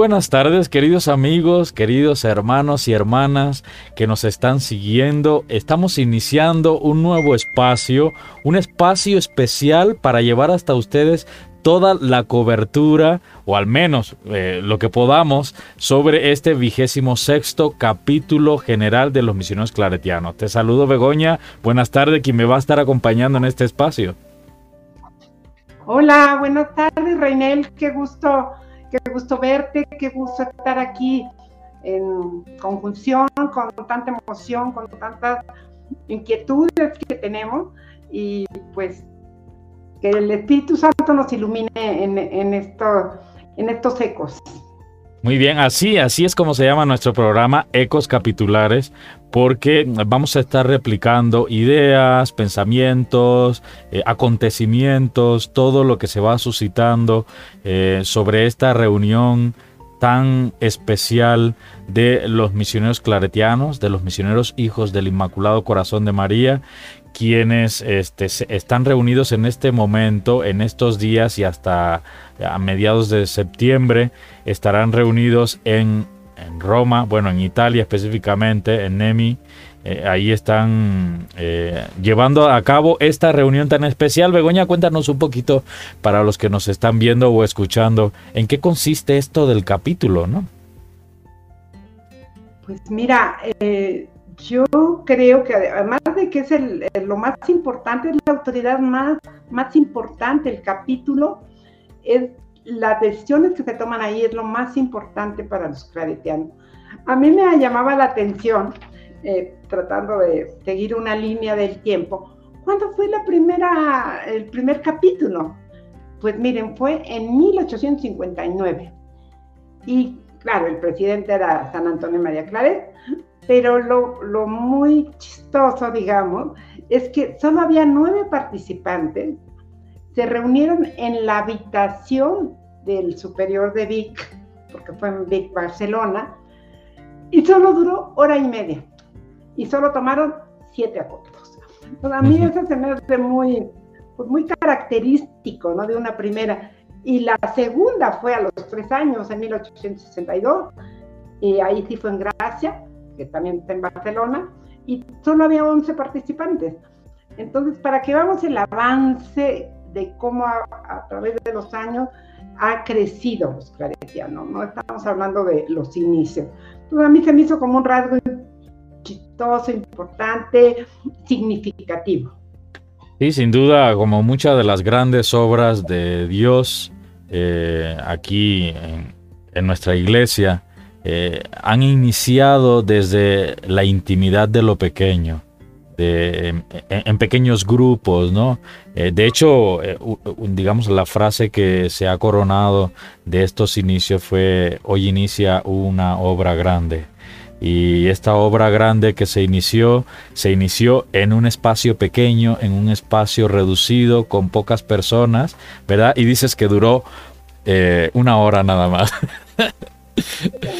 Buenas tardes, queridos amigos, queridos hermanos y hermanas que nos están siguiendo. Estamos iniciando un nuevo espacio, un espacio especial para llevar hasta ustedes toda la cobertura, o al menos eh, lo que podamos, sobre este vigésimo sexto capítulo general de los misioneros claretianos. Te saludo, Begoña. Buenas tardes, quien me va a estar acompañando en este espacio. Hola, buenas tardes, Reinel. Qué gusto Qué gusto verte, qué gusto estar aquí en conjunción, con tanta emoción, con tantas inquietudes que tenemos y pues que el Espíritu Santo nos ilumine en, en, en estos ecos. Muy bien, así, así es como se llama nuestro programa Ecos Capitulares, porque vamos a estar replicando ideas, pensamientos, eh, acontecimientos, todo lo que se va suscitando eh, sobre esta reunión tan especial de los misioneros claretianos, de los misioneros hijos del Inmaculado Corazón de María, quienes este, están reunidos en este momento, en estos días y hasta a mediados de septiembre, estarán reunidos en, Roma, bueno, en Italia específicamente, en Nemi. Eh, ahí están eh, llevando a cabo esta reunión tan especial. Begoña, cuéntanos un poquito para los que nos están viendo o escuchando, ¿en qué consiste esto del capítulo, no? Pues mira, eh, yo creo que además de que es el, lo más importante, es la autoridad más, más importante, el capítulo, es las decisiones que se toman ahí es lo más importante para los claretianos. A mí me llamaba la atención, eh, tratando de seguir una línea del tiempo, ¿cuándo fue la primera, el primer capítulo? Pues miren, fue en 1859. Y claro, el presidente era San Antonio María Claret, pero lo, muy chistoso, digamos, es que solo había nueve participantes, se reunieron en la habitación del superior de Vic, porque fue en Vic, Barcelona, y solo duró hora y media, y solo tomaron siete acuerdos. a mí eso se me hace muy, pues muy característico, ¿no? De una primera. Y la segunda fue a los tres años, en 1862, y ahí sí fue en Gracia, que también está en Barcelona, y solo había 11 participantes. Entonces, para que veamos el avance de cómo a, través de los años ha crecido los claretianos, no estamos hablando de los inicios. Entonces, a mí se me hizo como un rasgo chistoso, importante, significativo. Sí, sin duda, como muchas de las grandes obras de Dios eh, aquí en nuestra iglesia, eh, han iniciado desde la intimidad de lo pequeño, en, pequeños grupos, ¿no? Eh, de hecho, eh, digamos, la frase que se ha coronado de estos inicios fue, hoy inicia una obra grande. Y esta obra grande que se inició, se inició en un espacio pequeño, en un espacio reducido, con pocas personas, ¿verdad? Y dices que duró una hora nada más.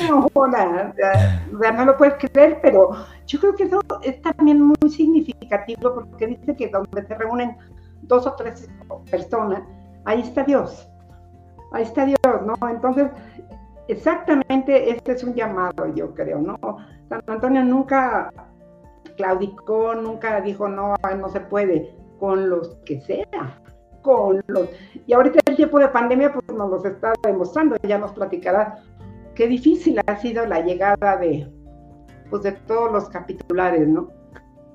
No, no lo puedes creer, pero yo creo que eso es también muy significativo porque dice que donde se reúnen dos o tres personas, ahí está Dios, ahí está Dios, ¿no? Entonces, exactamente este es un llamado, yo creo, ¿no? San Antonio nunca claudicó, nunca dijo, no, no se puede, con los que sea, con los... Y ahorita el tiempo de pandemia pues nos los está demostrando, ya nos platicará qué difícil ha sido la llegada de, pues, de todos los capitulares, ¿no?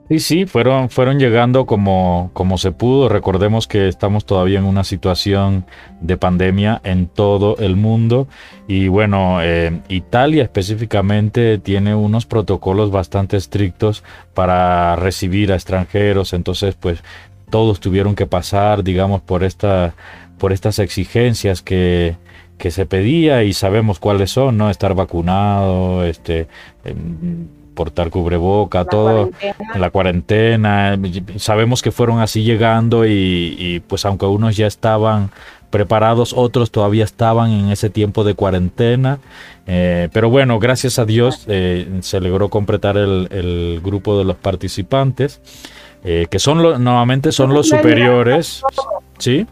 Sí, sí, fueron, fueron llegando como, como se pudo. Recordemos que estamos todavía en una situación de pandemia en todo el mundo. Y bueno, eh, Italia específicamente tiene unos protocolos bastante estrictos para recibir a extranjeros. Entonces, pues todos tuvieron que pasar, digamos, por, esta, por estas exigencias que, que se pedía y sabemos cuáles son, ¿no? Estar vacunado, este, em, portar cubreboca, todo, en la cuarentena. Sabemos que fueron así llegando y, pues aunque unos ya estaban preparados, otros todavía estaban en ese tiempo de cuarentena. Eh, pero bueno, gracias a Dios eh, se logró completar el, grupo de los participantes, eh, que son lo, nuevamente son los superiores. ¿Sí?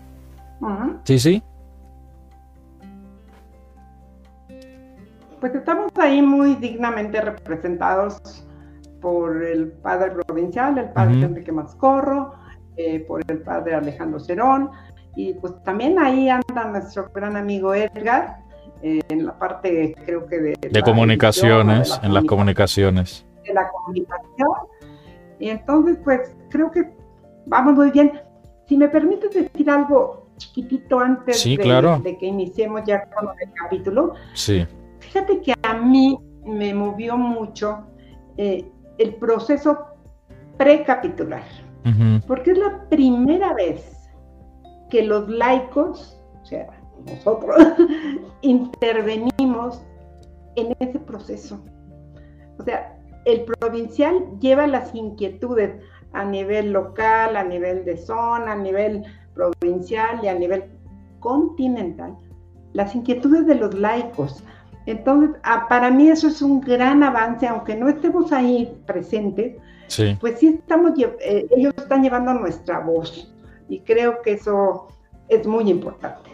Sí, sí. Ahí muy dignamente representados por el padre provincial, el padre Enrique Mascorro, eh, por el padre Alejandro Cerón, y pues también ahí anda nuestro gran amigo Edgar, eh, en la parte creo que de... De comunicaciones, en las comunicaciones. De la comunicación. Y entonces pues creo que vamos muy bien. Si me permites decir algo chiquitito antes de, que iniciemos ya con el capítulo. Sí. Fíjate que a mí me movió mucho eh, el proceso precapitular, porque es la primera vez que los laicos, o sea, nosotros, intervenimos en ese proceso. O sea, el provincial lleva las inquietudes a nivel local, a nivel de zona, a nivel provincial y a nivel continental, las inquietudes de los laicos. Entonces, ah, para mí eso es un gran avance, aunque no estemos ahí presentes, pues sí estamos, eh, ellos están llevando nuestra voz y creo que eso es muy importante.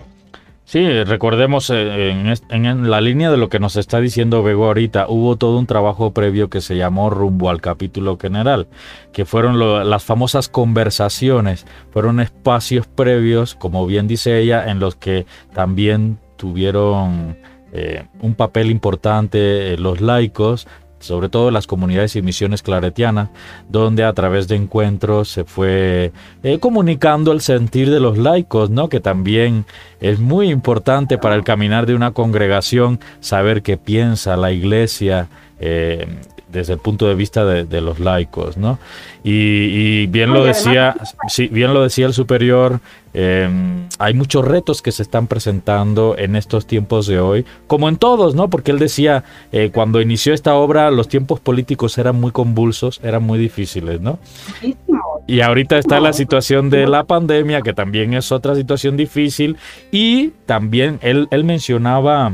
Sí, recordemos eh, en, la línea de lo que nos está diciendo Bego ahorita, hubo todo un trabajo previo que se llamó rumbo al capítulo general, que fueron las famosas conversaciones, fueron espacios previos, como bien dice ella, en los que también tuvieron eh, un papel importante eh, los laicos, sobre todo las comunidades y misiones claretianas, donde a través de encuentros se fue eh, comunicando el sentir de los laicos, ¿no? que también es muy importante para el caminar de una congregación saber qué piensa la iglesia desde el punto de vista de, los laicos, ¿no? Y, bien lo decía, sí, bien lo decía el superior, em, hay muchos retos que se están presentando en estos tiempos de hoy, como en todos, ¿no? Porque él decía, eh, cuando inició esta obra, los tiempos políticos eran muy convulsos, eran muy difíciles, ¿no? Y ahorita está la situación de la pandemia, que también es otra situación difícil, y también él, él mencionaba,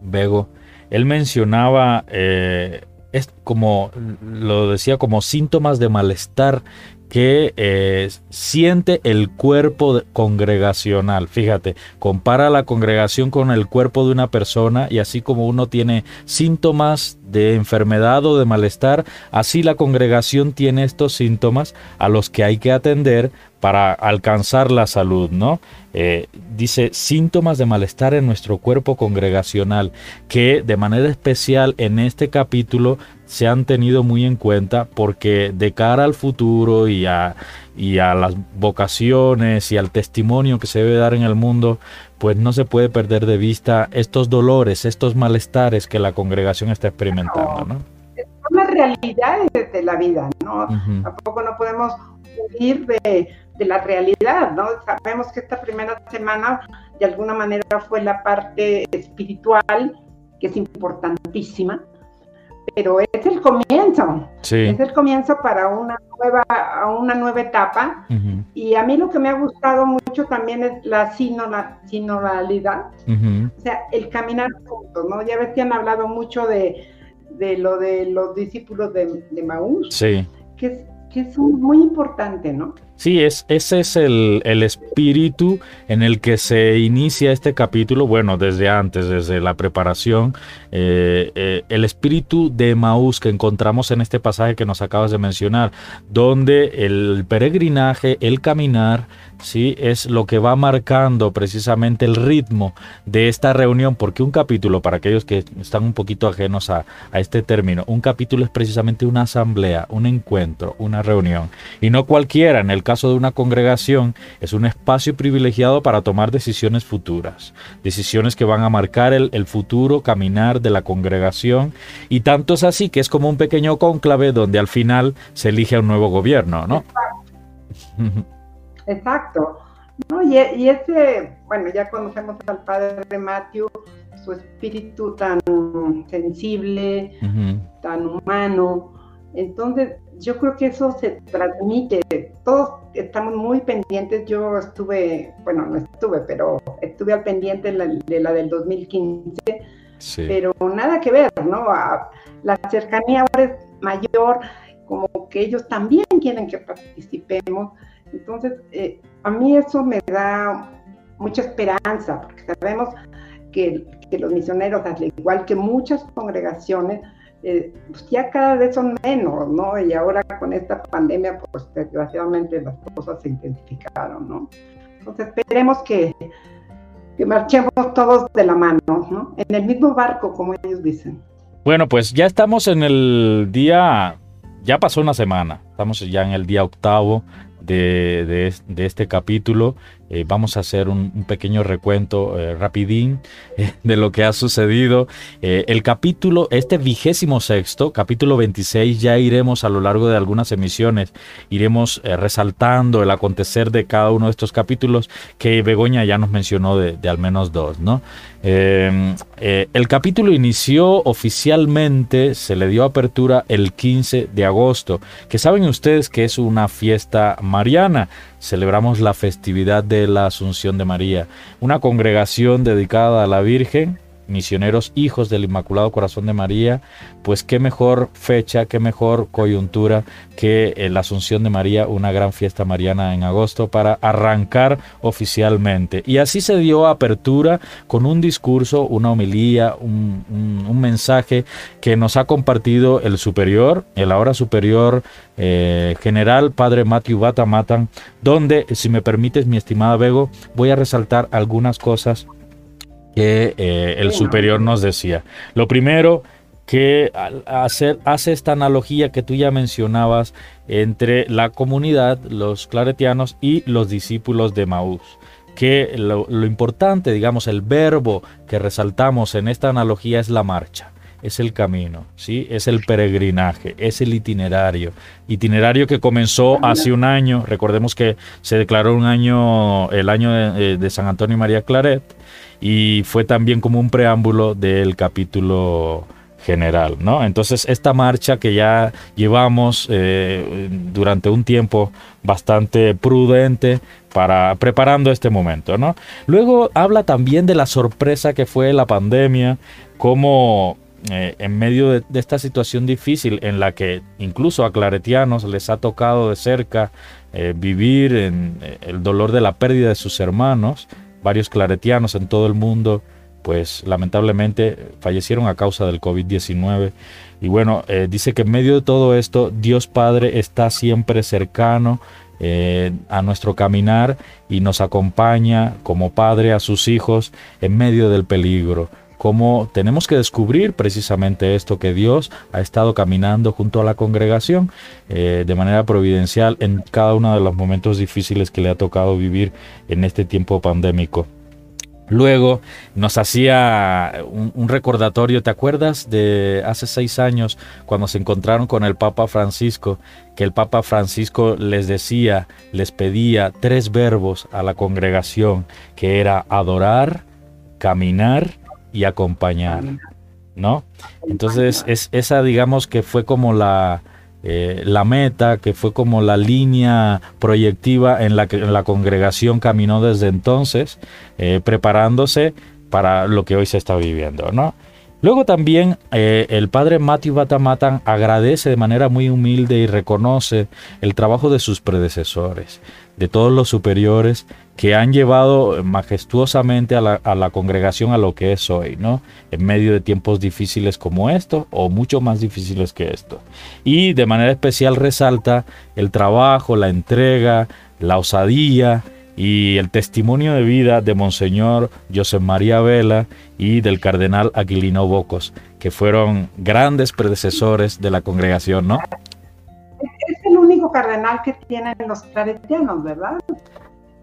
Bego, él mencionaba eh, es como lo decía como síntomas de malestar que eh, siente el cuerpo congregacional. Fíjate, compara la congregación con el cuerpo de una persona y así como uno tiene síntomas de enfermedad o de malestar, así la congregación tiene estos síntomas a los que hay que atender para alcanzar la salud, ¿no? Eh, dice síntomas de malestar en nuestro cuerpo congregacional que de manera especial en este capítulo se han tenido muy en cuenta porque de cara al futuro y a, y a las vocaciones y al testimonio que se debe dar en el mundo, pues no se puede perder de vista estos dolores, estos malestares que la congregación está experimentando, ¿no? Son las realidades de la vida, ¿no? Tampoco no podemos huir de, de la realidad, ¿no? Sabemos que esta primera semana de alguna manera fue la parte espiritual, que es importantísima, pero es el comienzo. Es el comienzo para una nueva, una nueva etapa. Y a mí lo que me ha gustado mucho también es la sinodalidad. O sea, el caminar juntos, ¿no? Ya ves que han hablado mucho de, lo de los discípulos de, de Maús. Sí. Que es, que es muy importante, ¿no? Sí, es, ese es el, espíritu en el que se inicia este capítulo, bueno, desde antes, desde la preparación, eh, eh, el espíritu de Maús que encontramos en este pasaje que nos acabas de mencionar, donde el peregrinaje, el caminar, sí, es lo que va marcando precisamente el ritmo de esta reunión, porque un capítulo, para aquellos que están un poquito ajenos a, a este término, un capítulo es precisamente una asamblea, un encuentro, una reunión, y no cualquiera en el caso de una congregación, es un espacio privilegiado para tomar decisiones futuras, decisiones que van a marcar el, futuro caminar de la congregación, y tanto es así que es como un pequeño cónclave donde al final se elige un nuevo gobierno, ¿no? Exacto. Y, ese, bueno, ya conocemos al padre Matthew, su espíritu tan sensible, tan humano. Entonces, yo creo que eso se transmite, todos estamos muy pendientes, yo estuve, bueno, no estuve, pero estuve al pendiente de la, del 2015, pero nada que ver, ¿no? la cercanía ahora es mayor, como que ellos también quieren que participemos, entonces eh, a mí eso me da mucha esperanza, porque sabemos que, los misioneros, al igual que muchas congregaciones, eh, pues ya cada vez son menos, ¿no? Y ahora con esta pandemia, pues desgraciadamente las cosas se intensificaron, ¿no? Entonces esperemos que, que marchemos todos de la mano, ¿no? En el mismo barco, como ellos dicen. Bueno, pues ya estamos en el día, ya pasó una semana, estamos ya en el día octavo de, de, este capítulo. Eh, vamos a hacer un, pequeño recuento eh, rapidín eh, de lo que ha sucedido. el capítulo, este vigésimo sexto, capítulo 26, ya iremos a lo largo de algunas emisiones, iremos resaltando el acontecer de cada uno de estos capítulos que Begoña ya nos mencionó de al menos dos, ¿no? Em, el capítulo inició oficialmente, se le dio apertura el 15 de agosto, que saben ustedes que es una fiesta mariana. Celebramos la festividad de la Asunción de María, una congregación dedicada a la Virgen misioneros hijos del Inmaculado Corazón de María, pues qué mejor fecha, qué mejor coyuntura que eh, la Asunción de María, una gran fiesta mariana en agosto para arrancar oficialmente. Y así se dio apertura con un discurso, una homilía, un, mensaje que nos ha compartido el superior, el ahora superior eh, general, padre Matthew Batamatan, donde, si me permites, mi estimada Bego, voy a resaltar algunas cosas que eh, el superior nos decía. Lo primero, que hacer, hace esta analogía que tú ya mencionabas entre la comunidad, los claretianos y los discípulos de Maús. Que lo, importante, digamos, el verbo que resaltamos en esta analogía es la marcha es el camino, ¿sí? es el peregrinaje, es el itinerario. Itinerario que comenzó hace un año, recordemos que se declaró un año, el año de, de San Antonio y María Claret, y fue también como un preámbulo del capítulo general, ¿no? Entonces esta marcha que ya llevamos eh, durante un tiempo bastante prudente para preparando este momento, ¿no? Luego habla también de la sorpresa que fue la pandemia, como eh, en medio de, esta situación difícil en la que incluso a claretianos les ha tocado de cerca eh, vivir en el dolor de la pérdida de sus hermanos, varios claretianos en todo el mundo, pues lamentablemente fallecieron a causa del COVID-19. Y bueno, eh, dice que en medio de todo esto, Dios Padre está siempre cercano eh, a nuestro caminar y nos acompaña como Padre a sus hijos en medio del peligro. Como tenemos que descubrir precisamente esto, que Dios ha estado caminando junto a la congregación eh, de manera providencial en cada uno de los momentos difíciles que le ha tocado vivir en este tiempo pandémico. Luego nos hacía un, recordatorio, ¿te acuerdas de hace seis años cuando se encontraron con el Papa Francisco? Que el Papa Francisco les decía, les pedía tres verbos a la congregación, que era adorar, caminar y acompañar, ¿no? Entonces es esa digamos que fue como la, eh, la meta, que fue como la línea proyectiva en la que la congregación caminó desde entonces, eh, preparándose para lo que hoy se está viviendo, ¿no? Luego también eh, el padre Matthew Batamatan agradece de manera muy humilde y reconoce el trabajo de sus predecesores, de todos los superiores que han llevado majestuosamente a la, congregación a lo que es hoy, ¿no? En medio de tiempos difíciles como estos o mucho más difíciles que esto. Y de manera especial resalta el trabajo, la entrega, la osadía, y el testimonio de vida de Monseñor José María Vela y del Cardenal Aquilino Bocos, que fueron grandes predecesores de la congregación, ¿no? Es el único cardenal que tienen los claretianos, ¿verdad?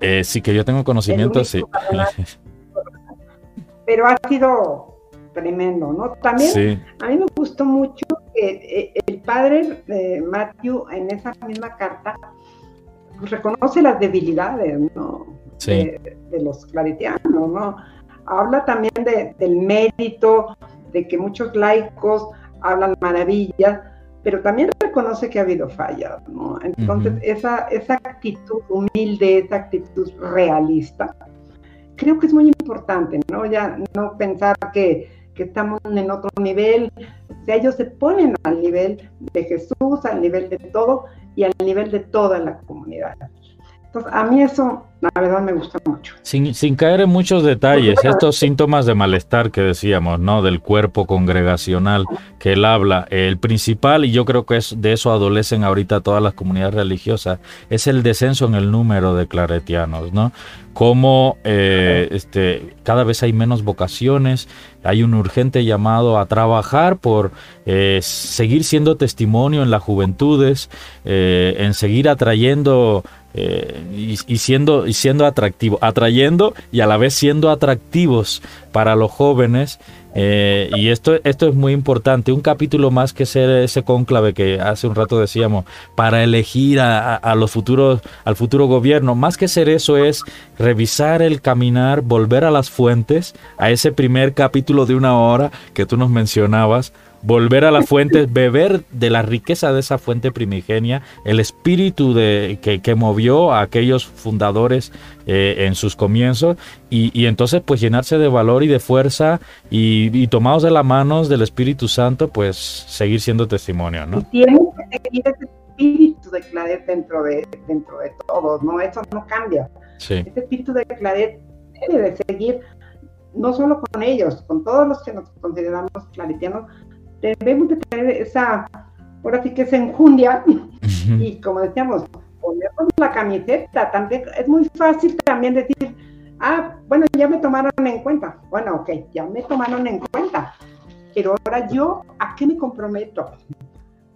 Eh, sí, que yo tengo conocimiento, sí. Pero ha sido tremendo, ¿no? También a mí me gustó mucho que eh, el padre de Matthew en esa misma carta reconoce las debilidades ¿no? de, los claretianos, ¿no? Habla también del mérito, de que muchos laicos hablan maravillas, pero también reconoce que ha habido fallas, ¿no? Entonces, esa, esa actitud humilde, esa actitud realista, creo que es muy importante, ¿no? Ya no pensar que, que estamos en otro nivel, o ellos se ponen al nivel de Jesús, al nivel de todo, y al nivel de toda la comunidad. Entonces, a mí eso la verdad me gusta mucho. Sin, sin caer en muchos detalles, estos síntomas de malestar que decíamos, ¿no? Del cuerpo congregacional que él habla, el principal, y yo creo que es de eso adolecen ahorita todas las comunidades religiosas, es el descenso en el número de claretianos, ¿no? Como eh, este, cada vez hay menos vocaciones, hay un urgente llamado a trabajar por eh, seguir siendo testimonio en las juventudes, eh, en seguir atrayendo eh, y, siendo, y siendo atractivo, atrayendo y a la vez siendo atractivos para los jóvenes. Eh, y esto, esto es muy importante. Un capítulo más que ser ese cónclave que hace un rato decíamos para elegir a, a, los futuros, al futuro gobierno. Más que ser eso es revisar el caminar, volver a las fuentes, a ese primer capítulo de una hora que tú nos mencionabas, volver a la fuente, beber de la riqueza de esa fuente primigenia, el espíritu de, que, movió a aquellos fundadores eh, en sus comienzos y, entonces pues llenarse de valor y de fuerza y, tomados de las manos del Espíritu Santo pues seguir siendo testimonio, ¿no? Y tiene que seguir ese espíritu de Claret dentro de, dentro de todos, ¿no? Eso no cambia. Sí. Ese espíritu de Claret debe de seguir no solo con ellos, con todos los que nos consideramos claretianos, debemos de tener esa, ahora sí que es enjundia, y como decíamos, ponernos la camiseta, también, es muy fácil también decir, ah, bueno, ya me tomaron en cuenta, bueno, ok, ya me tomaron en cuenta, pero ahora yo, ¿a qué me comprometo?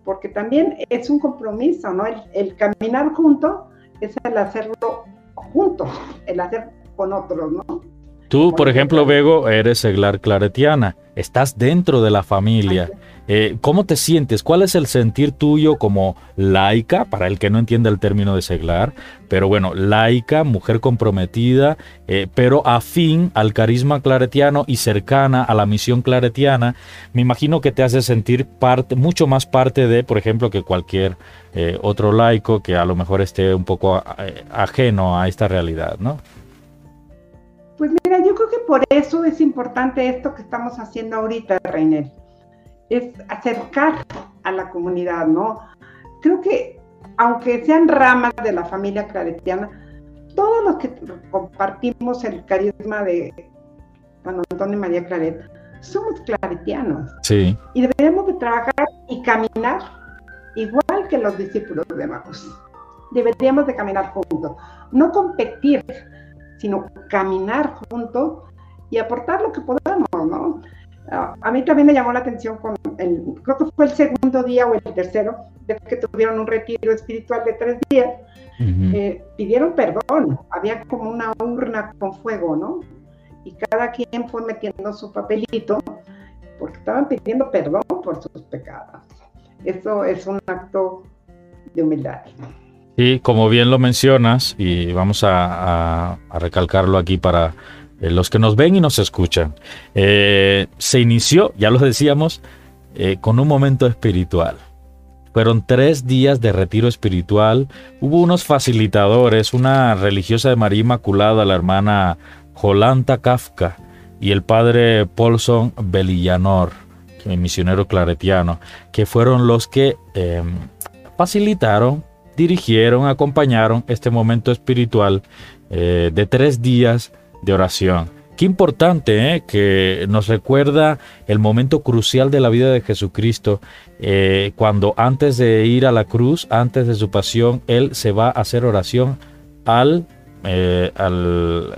Porque también es un compromiso, ¿no? El, caminar junto es el hacerlo juntos, el hacer con otros, ¿no? Tú, por ejemplo, Bego, eres seglar claretiana, estás dentro de la familia. Eh, ¿Cómo te sientes? ¿Cuál es el sentir tuyo como laica, para el que no entiende el término de seglar? Pero bueno, laica, mujer comprometida, eh, pero afín al carisma claretiano y cercana a la misión claretiana. Me imagino que te hace sentir parte, mucho más parte de, por ejemplo, que cualquier eh, otro laico que a lo mejor esté un poco ajeno a esta realidad, ¿no? Pues mira, yo creo que por eso es importante esto que estamos haciendo ahorita, Reinel. Es acercar a la comunidad, ¿no? Creo que aunque sean ramas de la familia claretiana, todos los que compartimos el carisma de San Antonio y María Claret, somos claretianos. Sí. Y deberíamos de trabajar y caminar igual que los discípulos de Maús. Deberíamos de caminar juntos, no competir, sino caminar juntos y aportar lo que podamos, ¿no? A mí también me llamó la atención con el, creo que fue el segundo día o el tercero, de que tuvieron un retiro espiritual de tres días, eh, pidieron perdón, había como una urna con fuego, ¿no? Y cada quien fue metiendo su papelito porque estaban pidiendo perdón por sus pecados. Eso es un acto de humildad. Y como bien lo mencionas, y vamos a, recalcarlo aquí para eh, los que nos ven y nos escuchan, eh, se inició, ya lo decíamos, eh, con un momento espiritual. Fueron tres días de retiro espiritual. Hubo unos facilitadores, una religiosa de María Inmaculada, la hermana Jolanta Kafka, y el padre Paulson Belillanor, misionero claretiano, que fueron los que facilitaron dirigieron, acompañaron este momento espiritual eh, de tres días de oración. Qué importante ¿eh? que nos recuerda el momento crucial de la vida de Jesucristo, eh, cuando antes de ir a la cruz, antes de su pasión, Él se va a hacer oración al, al,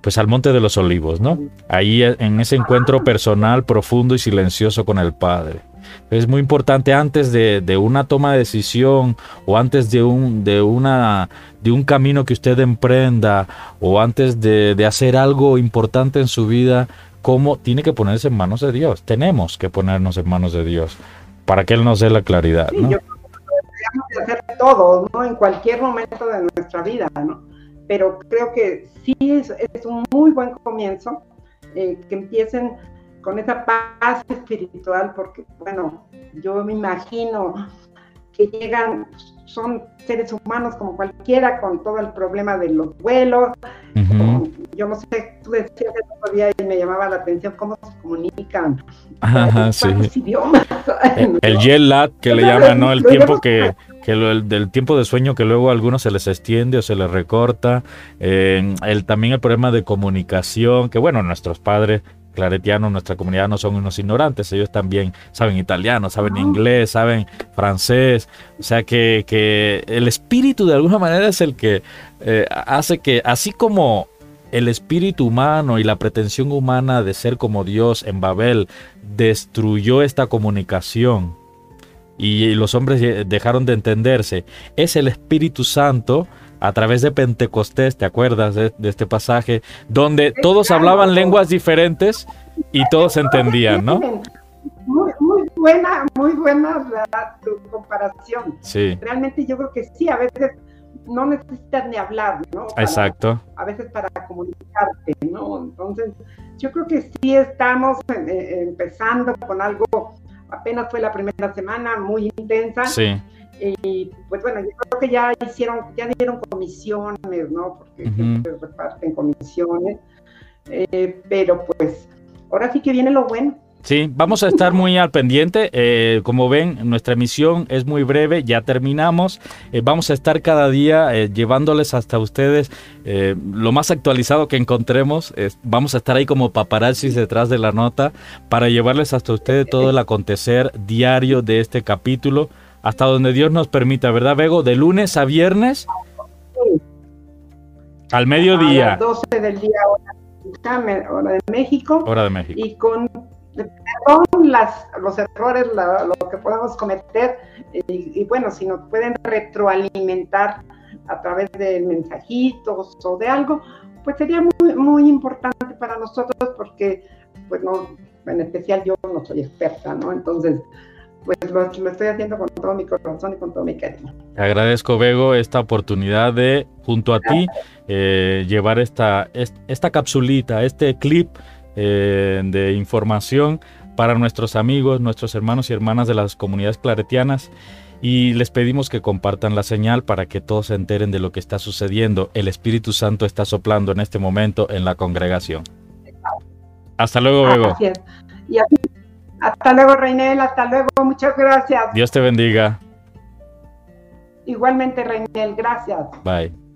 pues al Monte de los Olivos, ¿no? Ahí en ese encuentro personal, profundo y silencioso con el Padre. Es muy importante antes de, una toma de decisión o antes de un, de, una, de un camino que usted emprenda o antes de, hacer algo importante en su vida, cómo tiene que ponerse en manos de Dios. Tenemos que ponernos en manos de Dios para que Él nos dé la claridad. ¿no? yo creo que hacer todo, ¿no? En cualquier momento de nuestra vida, ¿no? Pero creo que sí es, un muy buen comienzo eh, que empiecen con esa paz espiritual, porque, bueno, yo me imagino que llegan, son seres humanos como cualquiera, con todo el problema de los vuelos. yo no sé, tú decías el otro día y me llamaba la atención cómo se comunican. Ajá, sí. idiomas. El, el jet lag que le llaman, ¿no? El tiempo que, que el, del tiempo de sueño que luego a algunos se les extiende o se les recorta, eh, el, también el problema de comunicación, que bueno, nuestros padres claretianos, nuestra comunidad no son unos ignorantes, ellos también saben italiano, saben inglés, saben francés, o sea que, que, el espíritu de alguna manera es el que eh, hace que, así como el espíritu humano y la pretensión humana de ser como Dios en Babel destruyó esta comunicación y los hombres dejaron de entenderse, es el Espíritu Santo a través de Pentecostés, ¿te acuerdas de, este pasaje? Donde todos hablaban lenguas diferentes y todos entendían, ¿no? Muy, muy buena, muy buena la, tu comparación. Sí. Realmente yo creo que sí, a veces no necesitas ni hablar, ¿no? Exacto. A veces para comunicarte, ¿no? Entonces, yo creo que sí estamos eh, eh, empezando con algo, apenas fue la primera semana, muy intensa. Sí y pues bueno, yo creo que ya hicieron, ya dieron comisiones, ¿no? Porque se reparten comisiones. Eh, pero pues ahora sí que viene lo bueno. Sí, vamos a estar muy al pendiente. Eh, como ven, nuestra emisión es muy breve, ya terminamos. Eh, vamos a estar cada día llevándoles hasta ustedes lo más actualizado que encontremos. vamos a estar ahí como paparazzis detrás de la nota para llevarles hasta ustedes todo el acontecer diario de este capítulo hasta donde Dios nos permita, ¿verdad, Bego? De lunes a viernes al mediodía. A las 12 del día, hora, de México. Hora de México. Y con perdón las, los errores, lo que podemos cometer, y, bueno, si nos pueden retroalimentar a través de mensajitos o de algo, pues sería muy, muy importante para nosotros porque, pues no, en especial yo no soy experta, ¿no? Entonces, pues lo, estoy haciendo con todo mi corazón y con todo mi cariño. Te agradezco, Bego, esta oportunidad de, junto a ti, eh, llevar esta, esta capsulita, este clip eh, de información para nuestros amigos, nuestros hermanos y hermanas de las comunidades claretianas. Y les pedimos que compartan la señal para que todos se enteren de lo que está sucediendo. El Espíritu Santo está soplando en este momento en la congregación. Hasta luego, Bego. Y hasta luego, Reinel, hasta luego, muchas gracias. Dios te bendiga. Igualmente, Reinel, gracias. Bye.